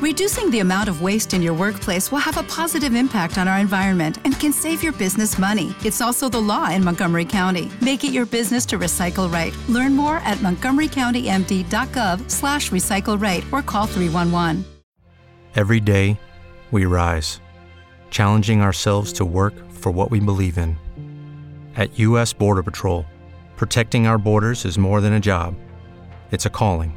Reducing the amount of waste in your workplace will have a positive impact on our environment and can save your business money. It's also the law in Montgomery County. Make it your business to recycle right. Learn more at montgomerycountymd.gov slash recycle right or call 311. Every day, we rise, challenging ourselves to work for what we believe in. At U.S. Border Patrol, protecting our borders is more than a job, it's a calling.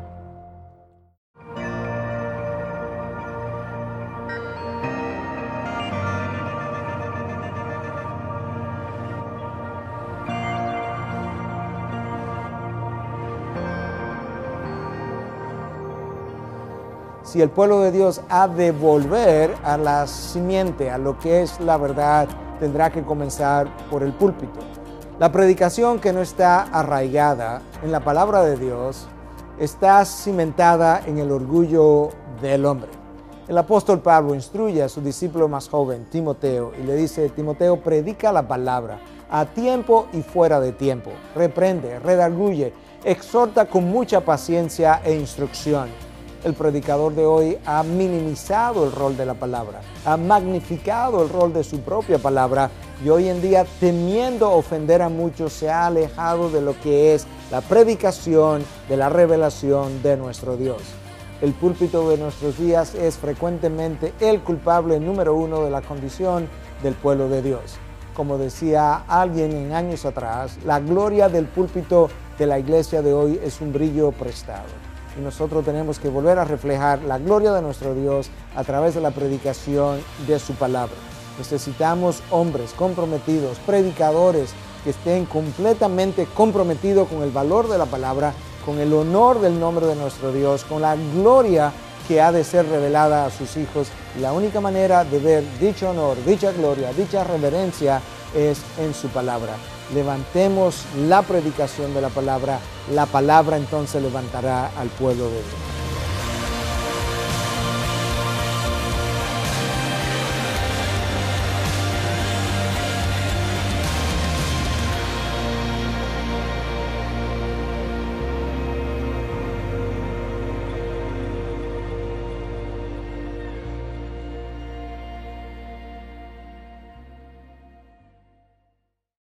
si el pueblo de Dios ha de volver a la simiente, a lo que es la verdad, tendrá que comenzar por el púlpito. La predicación que no está arraigada en la palabra de Dios está cimentada en el orgullo del hombre. El apóstol Pablo instruye a su discípulo más joven, Timoteo, y le dice, Timoteo, predica la palabra a tiempo y fuera de tiempo, reprende, redarguye, exhorta con mucha paciencia e instrucción el predicador de hoy ha minimizado el rol de la palabra, ha magnificado el rol de su propia palabra y hoy en día temiendo ofender a muchos se ha alejado de lo que es la predicación de la revelación de nuestro Dios. El púlpito de nuestros días es frecuentemente el culpable número uno de la condición del pueblo de Dios. Como decía alguien en años atrás, la gloria del púlpito de la iglesia de hoy es un brillo prestado y nosotros tenemos que volver a reflejar la gloria de nuestro Dios a través de la predicación de su palabra. Necesitamos hombres comprometidos, predicadores que estén completamente comprometidos con el valor de la palabra, con el honor del nombre de nuestro Dios, con la gloria que ha de ser revelada a sus hijos. La única manera de ver dicho honor, dicha gloria, dicha reverencia es en su palabra levantemos la predicación de la palabra, la palabra entonces levantará al pueblo de Dios.